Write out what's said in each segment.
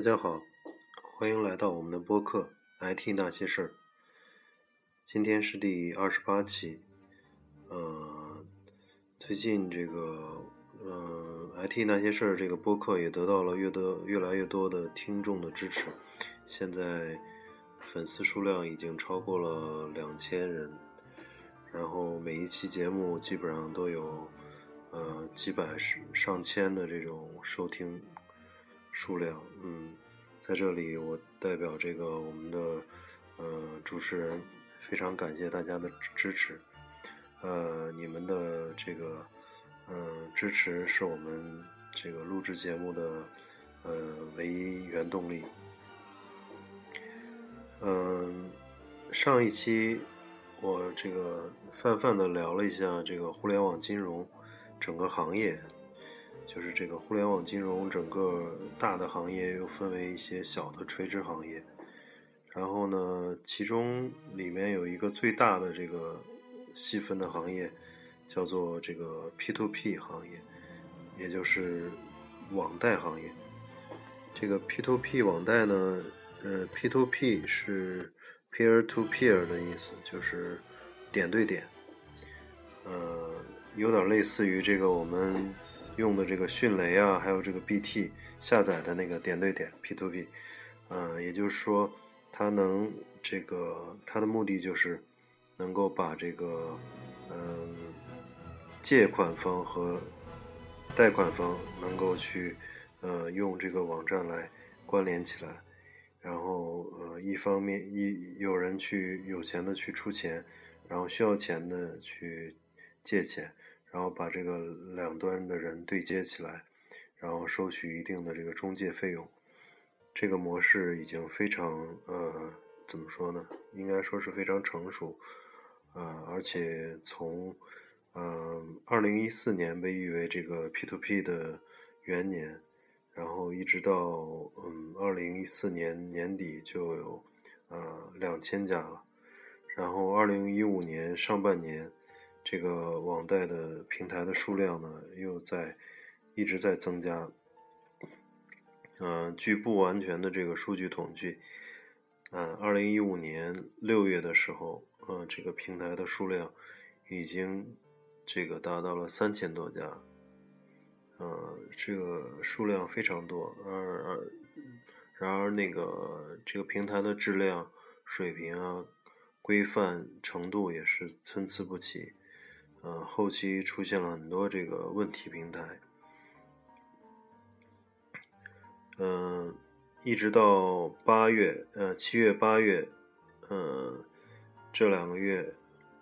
大家好，欢迎来到我们的播客《IT 那些事儿》。今天是第二十八期。呃，最近这个呃《IT 那些事儿》这个播客也得到了越多越来越多的听众的支持，现在粉丝数量已经超过了两千人，然后每一期节目基本上都有呃几百上千的这种收听。数量，嗯，在这里我代表这个我们的呃主持人，非常感谢大家的支持，呃，你们的这个嗯支持是我们这个录制节目的呃唯一原动力。嗯，上一期我这个泛泛的聊了一下这个互联网金融整个行业。就是这个互联网金融整个大的行业又分为一些小的垂直行业，然后呢，其中里面有一个最大的这个细分的行业，叫做这个 P to P 行业，也就是网贷行业。这个 P to P 网贷呢，呃，P to P 是 peer to peer 的意思，就是点对点，呃，有点类似于这个我们。用的这个迅雷啊，还有这个 BT 下载的那个点对点 P to P，嗯，也就是说，它能这个它的目的就是能够把这个嗯借款方和贷款方能够去呃用这个网站来关联起来，然后呃一方面一有人去有钱的去出钱，然后需要钱的去借钱。然后把这个两端的人对接起来，然后收取一定的这个中介费用。这个模式已经非常呃，怎么说呢？应该说是非常成熟呃！而且从呃，二零一四年被誉为这个 P to P 的元年，然后一直到嗯二零一四年年底就有呃两千家了，然后二零一五年上半年。这个网贷的平台的数量呢，又在一直在增加。嗯，据不完全的这个数据统计，嗯，二零一五年六月的时候，嗯，这个平台的数量已经这个达到了三千多家。嗯，这个数量非常多，而而然而那个这个平台的质量水平啊、规范程度也是参差不齐。嗯，后期出现了很多这个问题平台，嗯，一直到八月，呃，七月、八月，嗯，这两个月，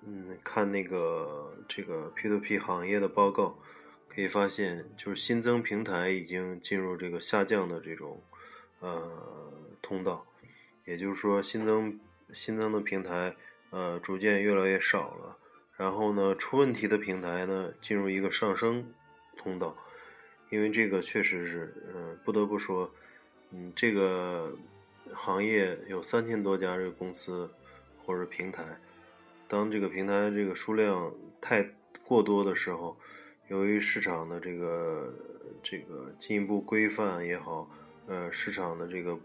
嗯，看那个这个 P to P 行业的报告，可以发现，就是新增平台已经进入这个下降的这种呃通道，也就是说，新增新增的平台，呃，逐渐越来越少了。然后呢，出问题的平台呢，进入一个上升通道，因为这个确实是，嗯，不得不说，嗯，这个行业有三千多家这个公司或者平台，当这个平台这个数量太过多的时候，由于市场的这个这个进一步规范也好，呃，市场的这个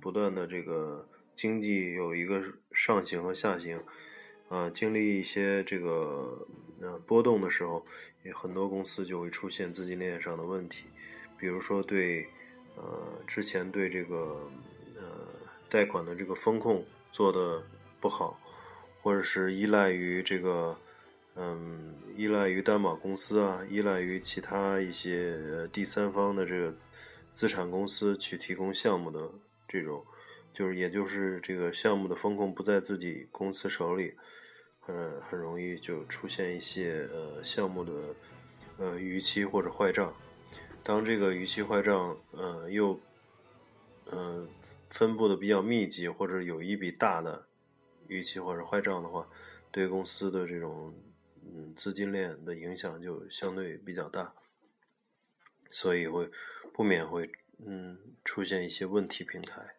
不断的这个经济有一个上行和下行。啊，经历一些这个呃波动的时候，也很多公司就会出现资金链上的问题，比如说对呃之前对这个呃贷款的这个风控做的不好，或者是依赖于这个嗯依赖于担保公司啊，依赖于其他一些第三方的这个资产公司去提供项目的这种。就是，也就是这个项目的风控不在自己公司手里，很很容易就出现一些呃项目的呃逾期或者坏账。当这个逾期坏账呃又嗯分布的比较密集，或者有一笔大的逾期或者坏账的话，对公司的这种嗯资金链的影响就相对比较大，所以会不免会嗯出现一些问题平台。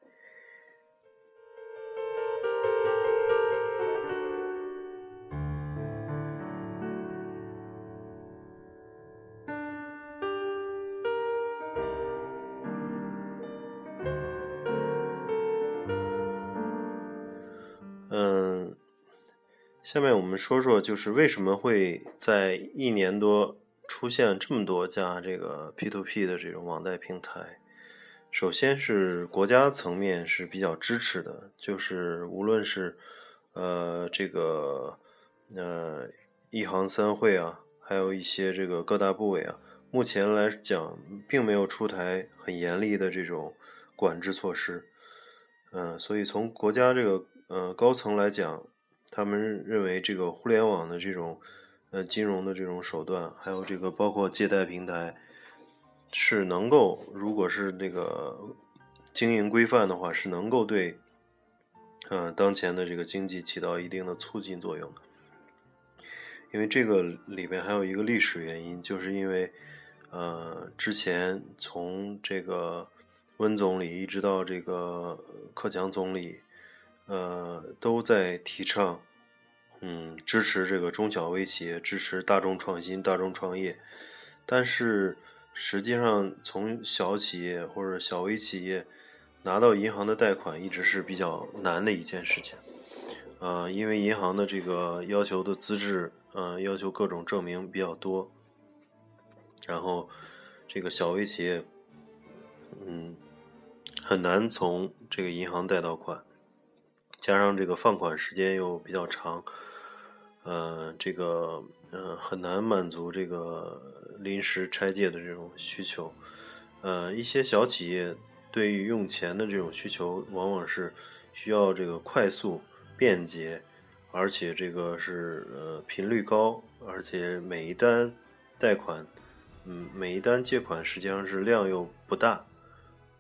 下面我们说说，就是为什么会在一年多出现这么多家这个 P to P 的这种网贷平台。首先是国家层面是比较支持的，就是无论是呃这个呃一行三会啊，还有一些这个各大部委啊，目前来讲并没有出台很严厉的这种管制措施。嗯，所以从国家这个呃高层来讲，他们认为这个互联网的这种呃金融的这种手段，还有这个包括借贷平台，是能够，如果是这个经营规范的话，是能够对呃当前的这个经济起到一定的促进作用的。因为这个里边还有一个历史原因，就是因为呃之前从这个。温总理一直到这个克强总理，呃，都在提倡，嗯，支持这个中小微企业，支持大众创新、大众创业。但是实际上，从小企业或者小微企业拿到银行的贷款，一直是比较难的一件事情。呃，因为银行的这个要求的资质，呃，要求各种证明比较多，然后这个小微企业，嗯。很难从这个银行贷到款，加上这个放款时间又比较长，呃，这个呃很难满足这个临时拆借的这种需求。呃，一些小企业对于用钱的这种需求，往往是需要这个快速、便捷，而且这个是呃频率高，而且每一单贷款，嗯，每一单借款实际上是量又不大。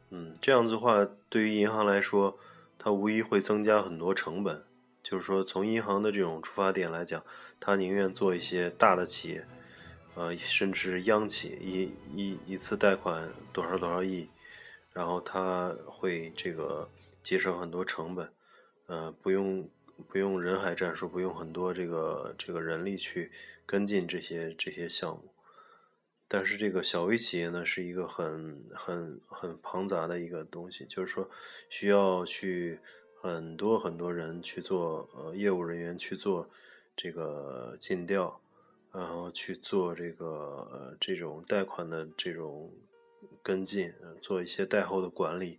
嗯，这样子的话，对于银行来说，它无疑会增加很多成本。就是说，从银行的这种出发点来讲，它宁愿做一些大的企业，呃，甚至央企，一一一次贷款多少多少亿，然后它会这个节省很多成本，呃，不用不用人海战术，不用很多这个这个人力去跟进这些这些项目。但是这个小微企业呢，是一个很很很庞杂的一个东西，就是说需要去很多很多人去做呃业务人员去做这个尽调，然后去做这个呃这种贷款的这种跟进，做一些贷后的管理，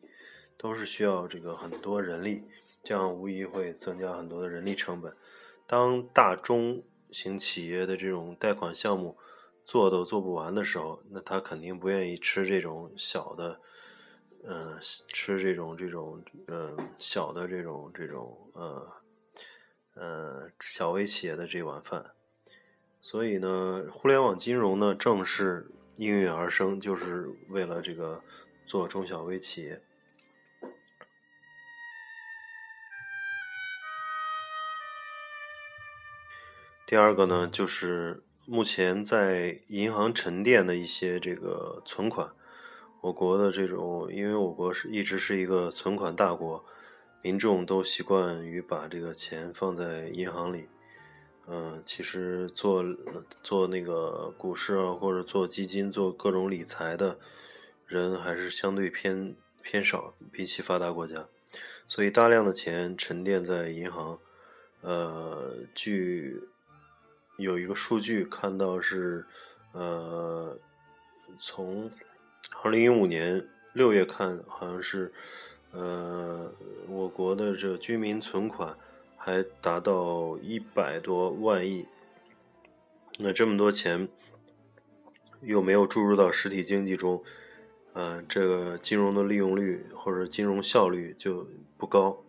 都是需要这个很多人力，这样无疑会增加很多的人力成本。当大中型企业的这种贷款项目。做都做不完的时候，那他肯定不愿意吃这种小的，嗯，吃这种这种嗯小的这种这种呃呃小微企业的这碗饭。所以呢，互联网金融呢正是应运而生，就是为了这个做中小微企业。第二个呢，就是。目前在银行沉淀的一些这个存款，我国的这种，因为我国是一直是一个存款大国，民众都习惯于把这个钱放在银行里。嗯，其实做做那个股市啊，或者做基金、做各种理财的人还是相对偏偏少，比起发达国家，所以大量的钱沉淀在银行。呃，据。有一个数据看到是，呃，从二零一五年六月看，好像是，呃，我国的这个居民存款还达到一百多万亿。那这么多钱又没有注入到实体经济中，呃，这个金融的利用率或者金融效率就不高，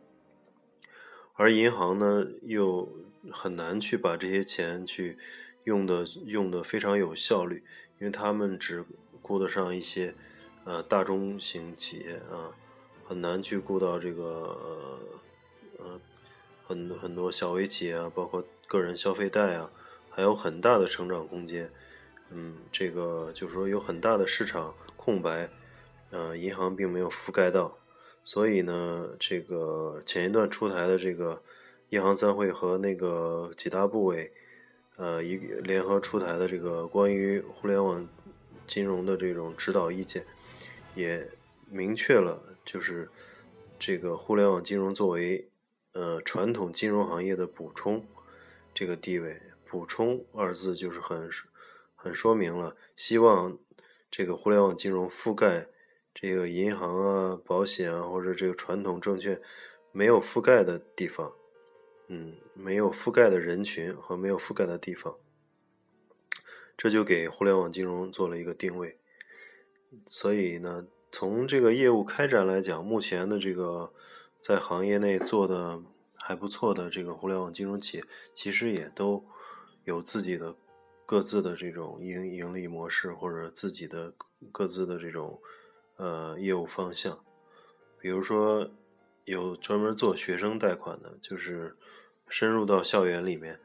而银行呢又。很难去把这些钱去用的用的非常有效率，因为他们只顾得上一些呃大中型企业啊，很难去顾到这个呃很很多小微企业啊，包括个人消费贷啊，还有很大的成长空间。嗯，这个就是说有很大的市场空白，呃，银行并没有覆盖到，所以呢，这个前一段出台的这个。银行三会和那个几大部委，呃，一联合出台的这个关于互联网金融的这种指导意见，也明确了，就是这个互联网金融作为呃传统金融行业的补充，这个地位。补充二字就是很很说明了，希望这个互联网金融覆盖这个银行啊、保险啊或者这个传统证券没有覆盖的地方，嗯，没有覆盖的人群和没有覆盖的地方，这就给互联网金融做了一个定位。所以呢，从这个业务开展来讲，目前的这个在行业内做的还不错的这个互联网金融企业，其实也都。有自己的各自的这种盈盈利模式，或者自己的各自的这种呃业务方向。比如说，有专门做学生贷款的，就是深入到校园里面，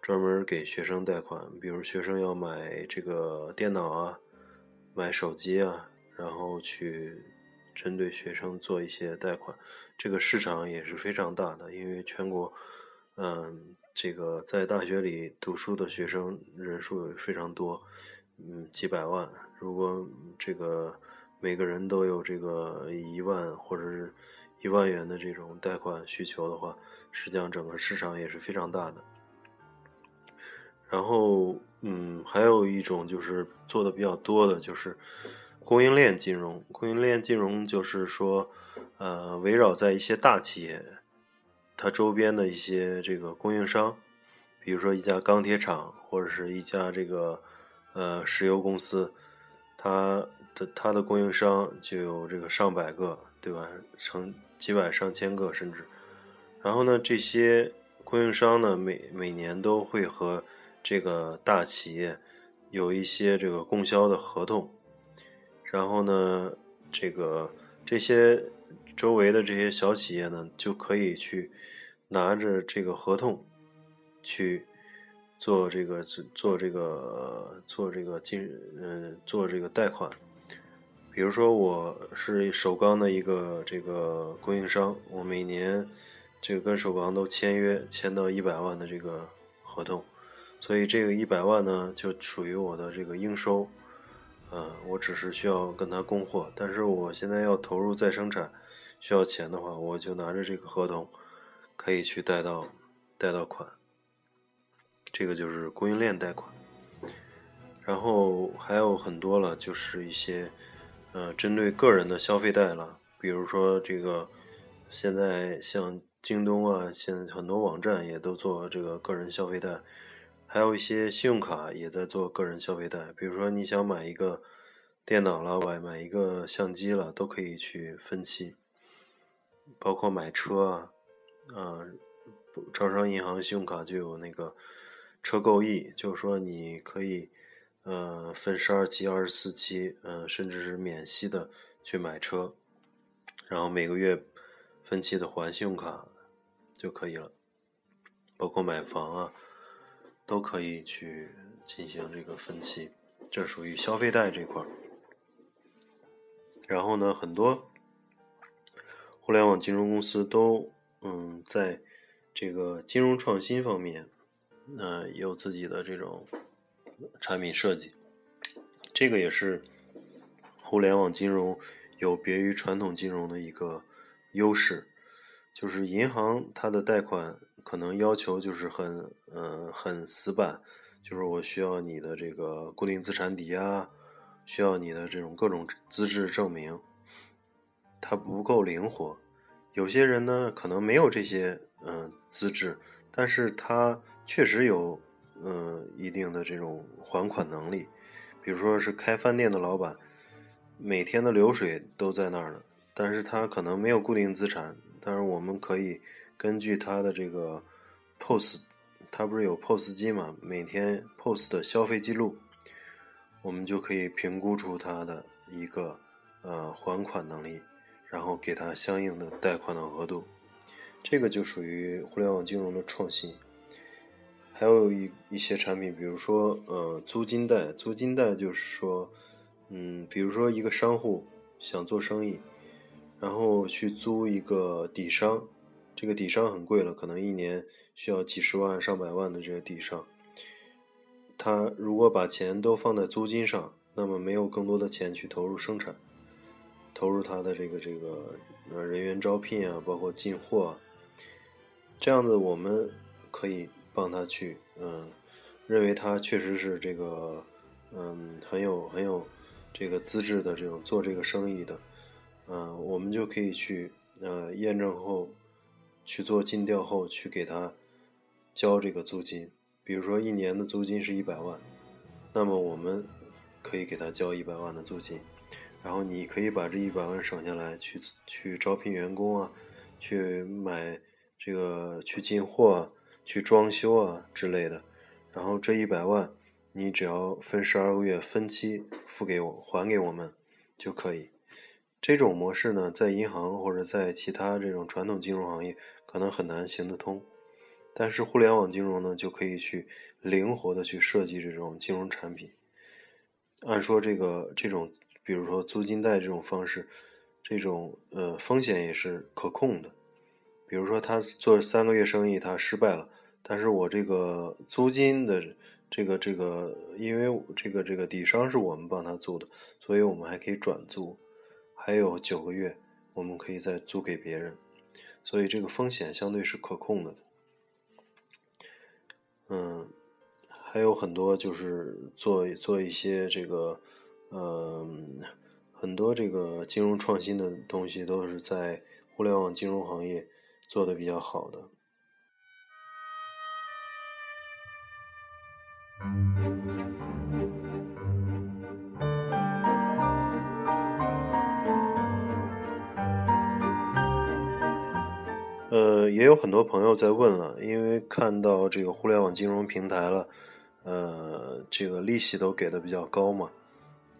专门给学生贷款。比如学生要买这个电脑啊，买手机啊，然后去针对学生做一些贷款。这个市场也是非常大的，因为全国嗯。这个在大学里读书的学生人数非常多，嗯，几百万。如果这个每个人都有这个一万或者是一万元的这种贷款需求的话，实际上整个市场也是非常大的。然后，嗯，还有一种就是做的比较多的，就是供应链金融。供应链金融就是说，呃，围绕在一些大企业。它周边的一些这个供应商，比如说一家钢铁厂或者是一家这个呃石油公司，它的它的供应商就有这个上百个，对吧？成几百上千个甚至。然后呢，这些供应商呢，每每年都会和这个大企业有一些这个供销的合同。然后呢，这个这些。周围的这些小企业呢，就可以去拿着这个合同去做这个做这个做这个金嗯做这个贷款。比如说，我是首钢的一个这个供应商，我每年这个跟首钢都签约，签到一百万的这个合同，所以这个一百万呢，就属于我的这个应收。嗯，我只是需要跟他供货，但是我现在要投入再生产。需要钱的话，我就拿着这个合同，可以去贷到贷到款。这个就是供应链贷款。然后还有很多了，就是一些呃针对个人的消费贷了，比如说这个现在像京东啊，现在很多网站也都做这个个人消费贷，还有一些信用卡也在做个人消费贷。比如说你想买一个电脑了，买买一个相机了，都可以去分期。包括买车啊，啊，招商银行信用卡就有那个车购易，就是说你可以，呃，分十二期、二十四期，嗯，甚至是免息的去买车，然后每个月分期的还信用卡就可以了。包括买房啊，都可以去进行这个分期，这属于消费贷这块儿。然后呢，很多。互联网金融公司都嗯，在这个金融创新方面，呃，有自己的这种产品设计。这个也是互联网金融有别于传统金融的一个优势，就是银行它的贷款可能要求就是很嗯很死板，就是我需要你的这个固定资产抵押，需要你的这种各种资质证明。它不够灵活，有些人呢可能没有这些嗯资质，但是他确实有嗯一定的这种还款能力，比如说是开饭店的老板，每天的流水都在那儿呢，但是他可能没有固定资产，但是我们可以根据他的这个 POS，他不是有 POS 机嘛，每天 POS 的消费记录，我们就可以评估出他的一个呃还款能力。然后给他相应的贷款的额度，这个就属于互联网金融的创新。还有一一些产品，比如说呃租金贷，租金贷就是说，嗯，比如说一个商户想做生意，然后去租一个底商，这个底商很贵了，可能一年需要几十万上百万的这个底商，他如果把钱都放在租金上，那么没有更多的钱去投入生产。投入他的这个这个呃人员招聘啊，包括进货，啊这样子我们可以帮他去，嗯，认为他确实是这个，嗯，很有很有这个资质的这种做这个生意的，嗯，我们就可以去，呃，验证后去做尽调后去给他交这个租金，比如说一年的租金是一百万，那么我们可以给他交一百万的租金，然后你可以把这一百万省下来去去招聘员工啊，去买这个去进货。啊。去装修啊之类的，然后这一百万，你只要分十二个月分期付给我，还给我们就可以。这种模式呢，在银行或者在其他这种传统金融行业可能很难行得通，但是互联网金融呢，就可以去灵活的去设计这种金融产品。按说这个这种，比如说租金贷这种方式，这种呃风险也是可控的。比如说，他做三个月生意，他失败了，但是我这个租金的这个这个，因为这个这个底商是我们帮他租的，所以我们还可以转租，还有九个月，我们可以再租给别人，所以这个风险相对是可控的。嗯，还有很多就是做做一些这个，嗯，很多这个金融创新的东西都是在互联网金融行业。做的比较好的，呃，也有很多朋友在问了，因为看到这个互联网金融平台了，呃，这个利息都给的比较高嘛。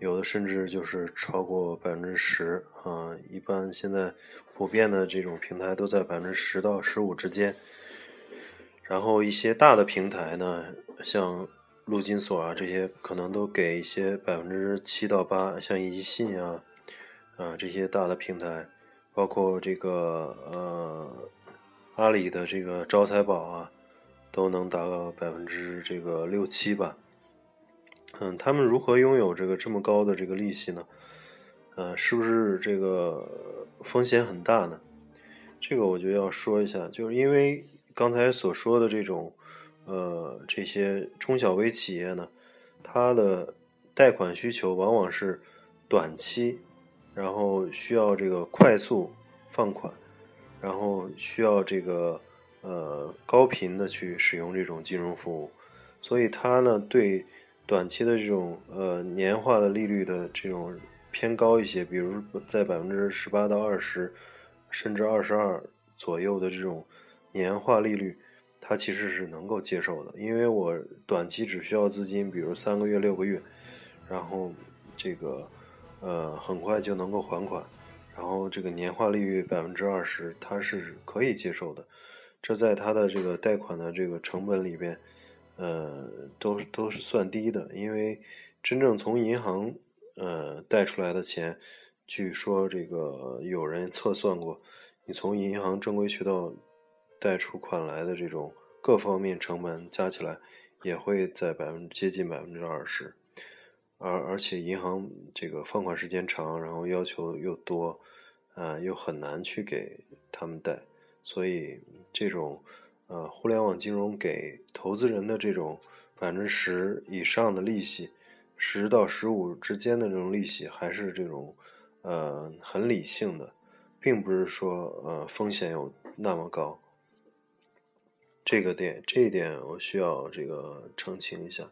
有的甚至就是超过百分之十啊，一般现在普遍的这种平台都在百分之十到十五之间。然后一些大的平台呢，像陆金所啊这些，可能都给一些百分之七到八，像宜信啊啊这些大的平台，包括这个呃阿里的这个招财宝啊，都能达到百分之这个六七吧。嗯，他们如何拥有这个这么高的这个利息呢？呃，是不是这个风险很大呢？这个我就要说一下，就是因为刚才所说的这种，呃，这些中小微企业呢，它的贷款需求往往是短期，然后需要这个快速放款，然后需要这个呃高频的去使用这种金融服务，所以它呢对。短期的这种呃年化的利率的这种偏高一些，比如在百分之十八到二十，甚至二十二左右的这种年化利率，它其实是能够接受的，因为我短期只需要资金，比如三个月、六个月，然后这个呃很快就能够还款，然后这个年化利率百分之二十，它是可以接受的，这在它的这个贷款的这个成本里边。呃，都都是算低的，因为真正从银行呃贷出来的钱，据说这个有人测算过，你从银行正规渠道贷出款来的这种各方面成本加起来，也会在百分接近百分之二十，而而且银行这个放款时间长，然后要求又多，啊，又很难去给他们贷，所以这种。呃，互联网金融给投资人的这种百分之十以上的利息，十到十五之间的这种利息，还是这种呃很理性的，并不是说呃风险有那么高。这个点，这一点我需要这个澄清一下。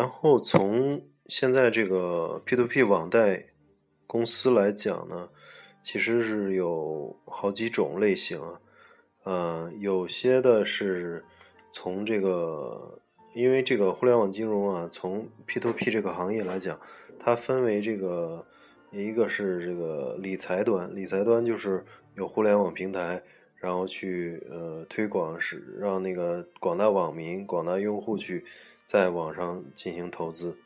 然后从现在这个 P to P 网贷公司来讲呢，其实是有好几种类型啊。呃，有些的是从这个，因为这个互联网金融啊，从 P to P 这个行业来讲，它分为这个一个是这个理财端，理财端就是有互联网平台，然后去呃推广，是让那个广大网民、广大用户去。在网上进行投资，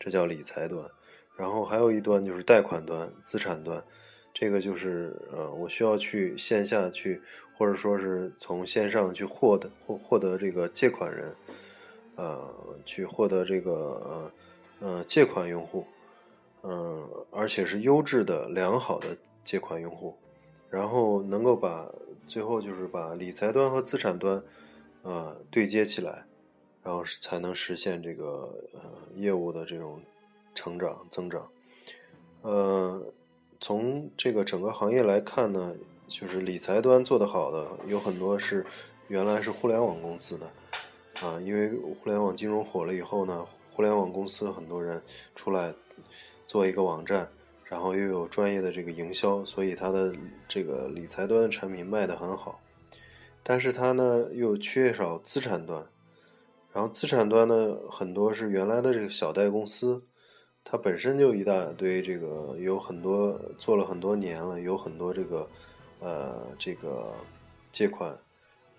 这叫理财端。然后还有一端就是贷款端、资产端，这个就是呃，我需要去线下去，或者说是从线上去获得获获得这个借款人。呃，去获得这个呃呃借款用户，嗯，而且是优质的、良好的借款用户，然后能够把最后就是把理财端和资产端呃对接起来，然后才能实现这个呃业务的这种成长增长。呃，从这个整个行业来看呢，就是理财端做得好的有很多是原来是互联网公司的。啊，因为互联网金融火了以后呢，互联网公司很多人出来做一个网站，然后又有专业的这个营销，所以它的这个理财端的产品卖得很好。但是它呢又缺少资产端，然后资产端呢很多是原来的这个小贷公司，它本身就一大堆这个有很多做了很多年了，有很多这个呃这个借款。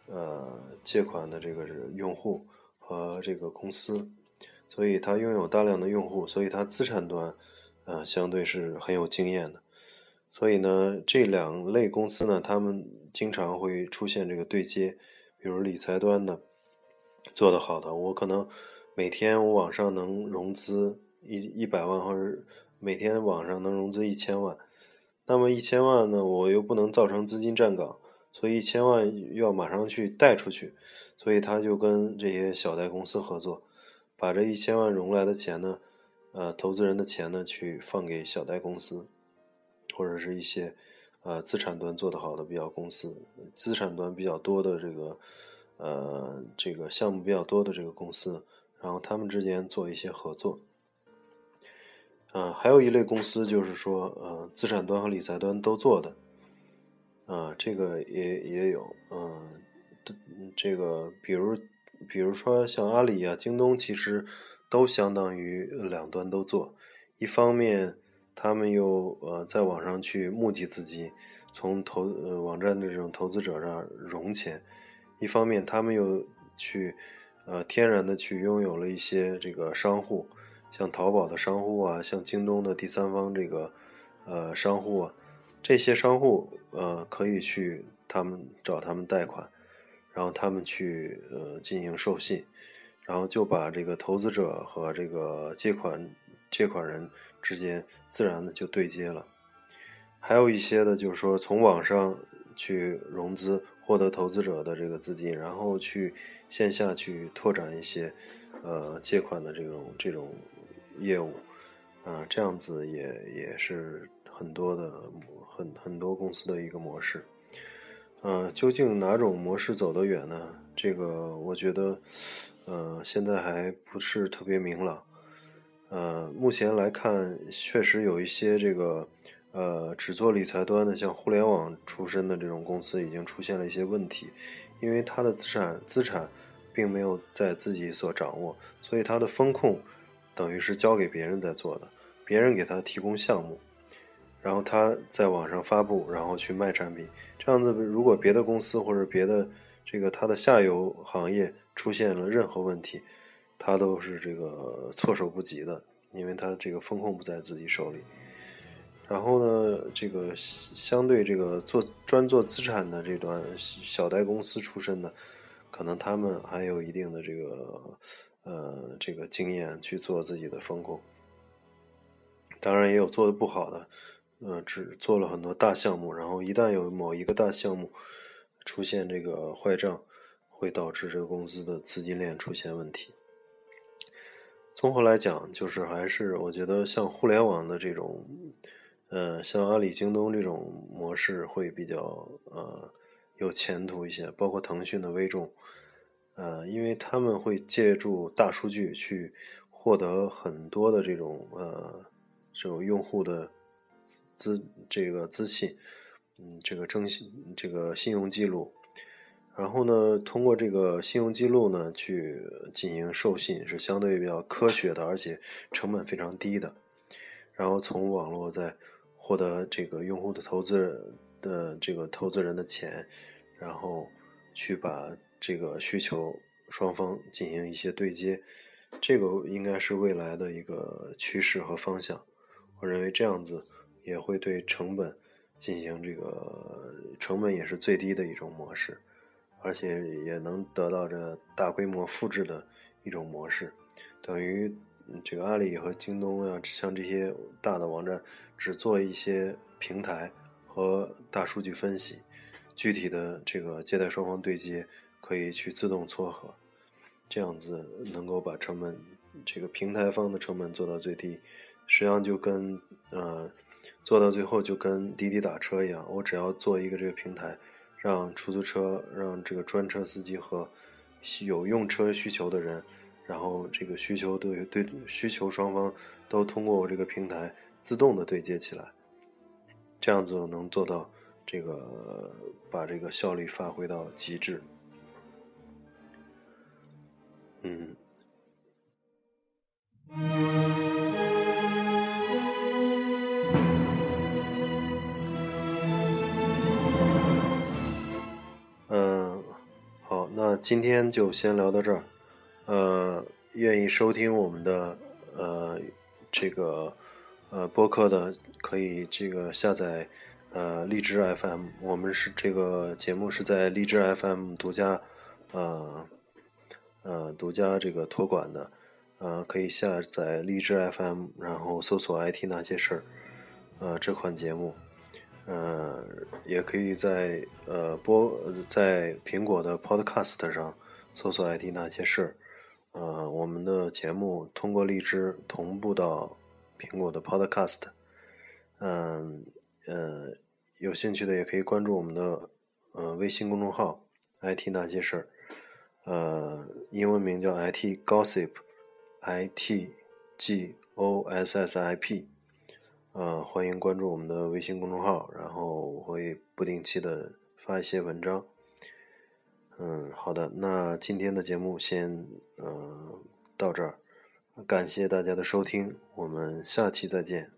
呃，借款的这个用户和这个公司，所以它拥有大量的用户，所以它资产端，呃，相对是很有经验的。所以呢，这两类公司呢，他们经常会出现这个对接，比如理财端的做得好的，我可能每天我网上能融资一一百万，或者每天网上能融资一千万，那么一千万呢，我又不能造成资金站岗。所以一千万要马上去贷出去，所以他就跟这些小贷公司合作，把这一千万融来的钱呢，呃，投资人的钱呢，去放给小贷公司，或者是一些呃资产端做得好的比较公司，资产端比较多的这个呃这个项目比较多的这个公司，然后他们之间做一些合作。啊，还有一类公司就是说，呃，资产端和理财端都做的。啊，这个也也有，嗯，这个比如，比如说像阿里啊、京东，其实都相当于两端都做。一方面，他们又呃在网上去募集资金，从投呃网站的这种投资者这儿融钱；一方面，他们又去呃天然的去拥有了一些这个商户，像淘宝的商户啊，像京东的第三方这个呃商户啊。这些商户，呃，可以去他们找他们贷款，然后他们去呃进行授信，然后就把这个投资者和这个借款借款人之间自然的就对接了。还有一些的，就是说从网上去融资，获得投资者的这个资金，然后去线下去拓展一些呃借款的这种这种业务，啊，这样子也也是很多的。很很多公司的一个模式，呃，究竟哪种模式走得远呢？这个我觉得，呃，现在还不是特别明朗。呃，目前来看，确实有一些这个，呃，只做理财端的，像互联网出身的这种公司，已经出现了一些问题，因为它的资产资产并没有在自己所掌握，所以它的风控等于是交给别人在做的，别人给他提供项目。然后他在网上发布，然后去卖产品，这样子，如果别的公司或者别的这个它的下游行业出现了任何问题，他都是这个措手不及的，因为他这个风控不在自己手里。然后呢，这个相对这个做专做资产的这段小贷公司出身的，可能他们还有一定的这个呃这个经验去做自己的风控，当然也有做的不好的。呃，只做了很多大项目，然后一旦有某一个大项目出现这个坏账，会导致这个公司的资金链出现问题。综合来讲，就是还是我觉得像互联网的这种，呃，像阿里、京东这种模式会比较呃有前途一些，包括腾讯的微众，呃，因为他们会借助大数据去获得很多的这种呃这种用户的。资这个资信，嗯，这个征信这个信用记录，然后呢，通过这个信用记录呢去进行授信，是相对比较科学的，而且成本非常低的。然后从网络再获得这个用户的投资的这个投资人的钱，然后去把这个需求双方进行一些对接，这个应该是未来的一个趋势和方向。我认为这样子。也会对成本进行这个成本也是最低的一种模式，而且也能得到这大规模复制的一种模式，等于这个阿里和京东呀，像这些大的网站，只做一些平台和大数据分析，具体的这个接待双方对接可以去自动撮合，这样子能够把成本，这个平台方的成本做到最低，实际上就跟呃。做到最后就跟滴滴打车一样，我只要做一个这个平台，让出租车、让这个专车司机和有用车需求的人，然后这个需求对对需求双方都通过我这个平台自动的对接起来，这样子能做到这个把这个效率发挥到极致。嗯。嗯，好，那今天就先聊到这儿，呃，愿意收听我们的呃这个呃播客的，可以这个下载呃荔枝 FM，我们是这个节目是在荔枝 FM 独家呃呃独家这个托管的，呃可以下载荔枝 FM，然后搜索 IT 那些事儿，呃这款节目。呃，也可以在呃播在苹果的 Podcast 上搜索 “IT 那些事儿”，呃，我们的节目通过荔枝同步到苹果的 Podcast。嗯呃，有兴趣的也可以关注我们的呃微信公众号 “IT 那些事儿”，呃，英文名叫 “IT Gossip”，I T G O S S I P。呃，欢迎关注我们的微信公众号，然后我会不定期的发一些文章。嗯，好的，那今天的节目先嗯到这儿，感谢大家的收听，我们下期再见。